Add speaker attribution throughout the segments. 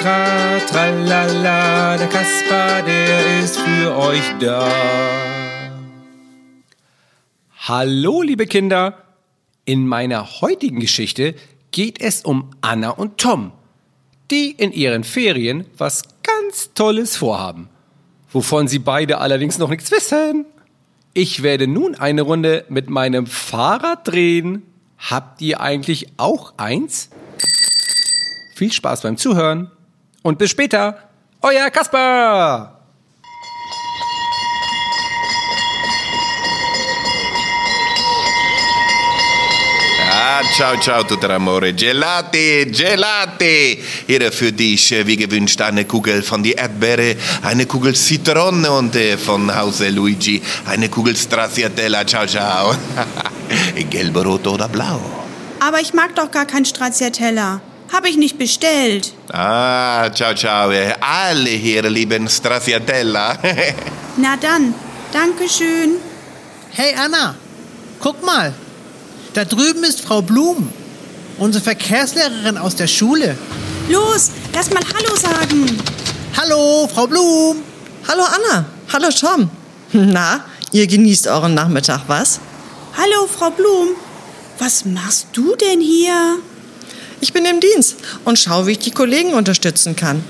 Speaker 1: tra, tralala. Der Kasper, der ist für euch da. Hallo, liebe Kinder. In meiner heutigen Geschichte geht es um Anna und Tom, die in ihren Ferien was ganz Tolles vorhaben, wovon sie beide allerdings noch nichts wissen. Ich werde nun eine Runde mit meinem Fahrrad drehen. Habt ihr eigentlich auch eins? Viel Spaß beim Zuhören und bis später. Euer Kasper!
Speaker 2: Ah, ciao, ciao, tutter Amore. Gelati, Gelati. Hier für dich, wie gewünscht, eine Kugel von die Erdbeere, eine Kugel Zitrone und äh, von Hause Luigi eine Kugel Stracciatella. Ciao, ciao. Gelb, rot oder blau?
Speaker 3: Aber ich mag doch gar kein Stracciatella. Habe ich nicht bestellt.
Speaker 2: Ah, ciao, ciao. Äh, Alle hier lieben Stracciatella.
Speaker 3: Na dann, Dankeschön.
Speaker 4: Hey Anna, guck mal. Da drüben ist Frau Blum, unsere Verkehrslehrerin aus der Schule.
Speaker 3: Los, lass mal Hallo sagen.
Speaker 4: Hallo, Frau Blum.
Speaker 5: Hallo Anna. Hallo Tom. Na, ihr genießt euren Nachmittag, was?
Speaker 3: Hallo, Frau Blum. Was machst du denn hier?
Speaker 5: Ich bin im Dienst und schaue, wie ich die Kollegen unterstützen kann.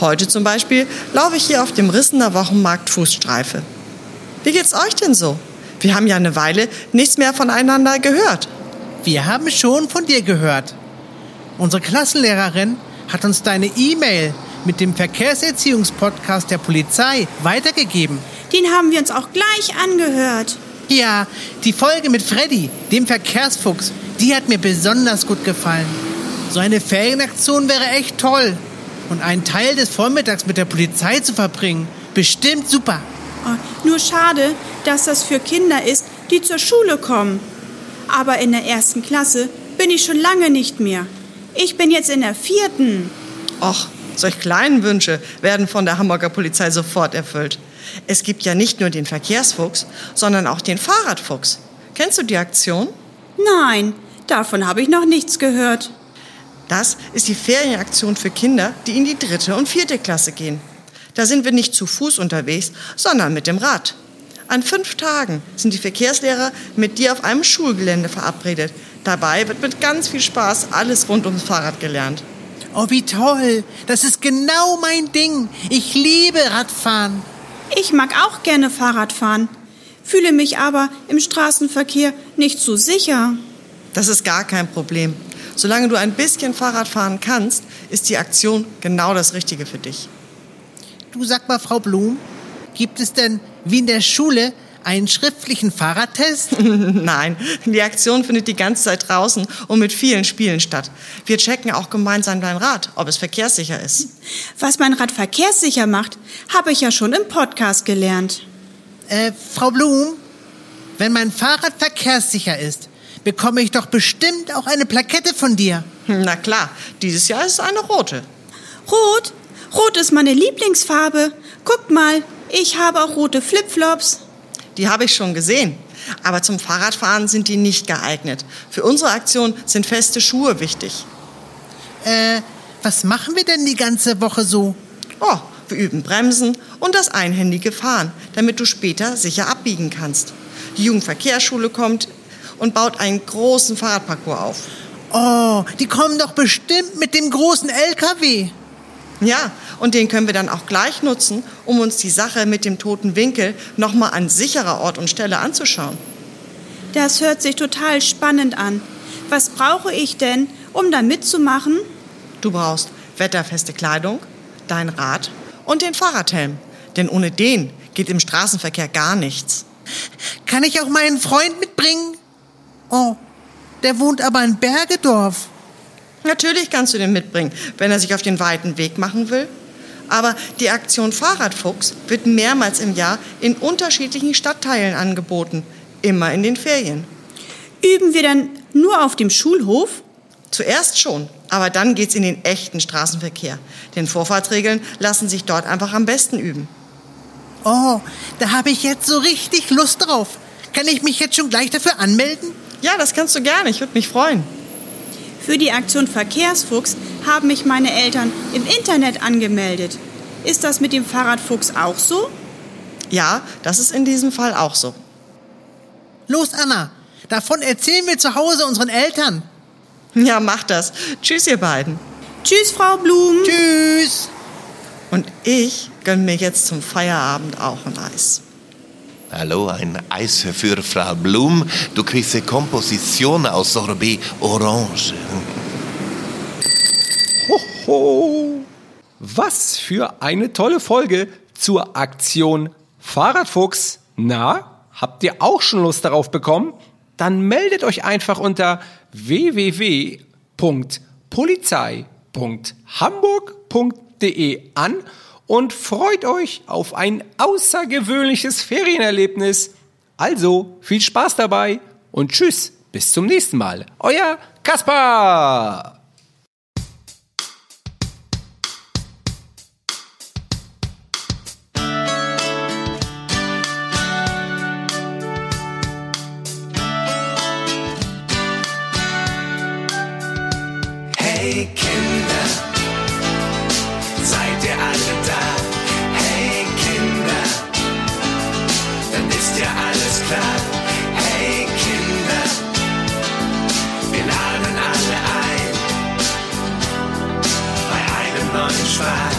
Speaker 5: Heute zum Beispiel laufe ich hier auf dem Rissener Wochenmarkt Fußstreife. Wie geht's euch denn so? Wir haben ja eine Weile nichts mehr voneinander gehört.
Speaker 4: Wir haben schon von dir gehört. Unsere Klassenlehrerin hat uns deine E-Mail mit dem Verkehrserziehungspodcast der Polizei weitergegeben.
Speaker 3: Den haben wir uns auch gleich angehört.
Speaker 4: Ja, die Folge mit Freddy, dem Verkehrsfuchs, die hat mir besonders gut gefallen. So eine Ferienaktion wäre echt toll. Und einen Teil des Vormittags mit der Polizei zu verbringen, bestimmt super.
Speaker 3: Oh, nur schade, dass das für Kinder ist, die zur Schule kommen. Aber in der ersten Klasse bin ich schon lange nicht mehr. Ich bin jetzt in der vierten.
Speaker 5: Och, solch kleinen Wünsche werden von der Hamburger Polizei sofort erfüllt. Es gibt ja nicht nur den Verkehrsfuchs, sondern auch den Fahrradfuchs. Kennst du die Aktion?
Speaker 3: Nein, davon habe ich noch nichts gehört.
Speaker 5: Das ist die Ferienaktion für Kinder, die in die dritte und vierte Klasse gehen. Da sind wir nicht zu Fuß unterwegs, sondern mit dem Rad. An fünf Tagen sind die Verkehrslehrer mit dir auf einem Schulgelände verabredet. Dabei wird mit ganz viel Spaß alles rund ums Fahrrad gelernt.
Speaker 4: Oh, wie toll. Das ist genau mein Ding. Ich liebe Radfahren.
Speaker 3: Ich mag auch gerne Fahrrad fahren, fühle mich aber im Straßenverkehr nicht so sicher.
Speaker 5: Das ist gar kein Problem. Solange du ein bisschen Fahrrad fahren kannst, ist die Aktion genau das Richtige für dich.
Speaker 4: Du sag mal, Frau Blum, gibt es denn wie in der Schule einen schriftlichen Fahrradtest?
Speaker 5: Nein, die Aktion findet die ganze Zeit draußen und mit vielen Spielen statt. Wir checken auch gemeinsam dein Rad, ob es verkehrssicher ist.
Speaker 3: Was mein Rad verkehrssicher macht, habe ich ja schon im Podcast gelernt.
Speaker 4: Äh, Frau Blum, wenn mein Fahrrad verkehrssicher ist, bekomme ich doch bestimmt auch eine Plakette von dir.
Speaker 5: Na klar, dieses Jahr ist es eine rote.
Speaker 3: Rot? Rot ist meine Lieblingsfarbe. Guckt mal, ich habe auch rote Flipflops.
Speaker 5: Die habe ich schon gesehen. Aber zum Fahrradfahren sind die nicht geeignet. Für unsere Aktion sind feste Schuhe wichtig.
Speaker 4: Äh, was machen wir denn die ganze Woche so?
Speaker 5: Oh, wir üben Bremsen und das einhändige Fahren, damit du später sicher abbiegen kannst. Die Jugendverkehrsschule kommt und baut einen großen Fahrradparcours auf.
Speaker 4: Oh, die kommen doch bestimmt mit dem großen LKW.
Speaker 5: Ja, und den können wir dann auch gleich nutzen, um uns die Sache mit dem toten Winkel nochmal an sicherer Ort und Stelle anzuschauen.
Speaker 3: Das hört sich total spannend an. Was brauche ich denn, um da mitzumachen?
Speaker 5: Du brauchst wetterfeste Kleidung, dein Rad und den Fahrradhelm. Denn ohne den geht im Straßenverkehr gar nichts.
Speaker 4: Kann ich auch meinen Freund mitbringen? Oh, der wohnt aber in Bergedorf.
Speaker 5: Natürlich kannst du den mitbringen, wenn er sich auf den weiten Weg machen will. Aber die Aktion Fahrradfuchs wird mehrmals im Jahr in unterschiedlichen Stadtteilen angeboten, immer in den Ferien.
Speaker 3: Üben wir dann nur auf dem Schulhof?
Speaker 5: Zuerst schon, aber dann geht's in den echten Straßenverkehr. Denn Vorfahrtsregeln lassen sich dort einfach am besten üben.
Speaker 4: Oh, da habe ich jetzt so richtig Lust drauf. Kann ich mich jetzt schon gleich dafür anmelden?
Speaker 5: Ja, das kannst du gerne, ich würde mich freuen.
Speaker 3: Für die Aktion Verkehrsfuchs haben mich meine Eltern im Internet angemeldet. Ist das mit dem Fahrradfuchs auch so?
Speaker 5: Ja, das ist in diesem Fall auch so.
Speaker 4: Los, Anna, davon erzählen wir zu Hause unseren Eltern.
Speaker 5: Ja, mach das. Tschüss, ihr beiden.
Speaker 3: Tschüss, Frau Blum.
Speaker 4: Tschüss.
Speaker 5: Und ich gönn mir jetzt zum Feierabend auch ein Eis.
Speaker 2: Hallo, ein Eis für Frau Blum. Du kriegst eine Komposition aus Sorbet Orange.
Speaker 1: Hoho! Was für eine tolle Folge zur Aktion Fahrradfuchs. Na, habt ihr auch schon Lust darauf bekommen? Dann meldet euch einfach unter www.polizei.hamburg.de an und freut euch auf ein außergewöhnliches Ferienerlebnis. Also viel Spaß dabei und tschüss, bis zum nächsten Mal. Euer Kaspar!
Speaker 6: fire.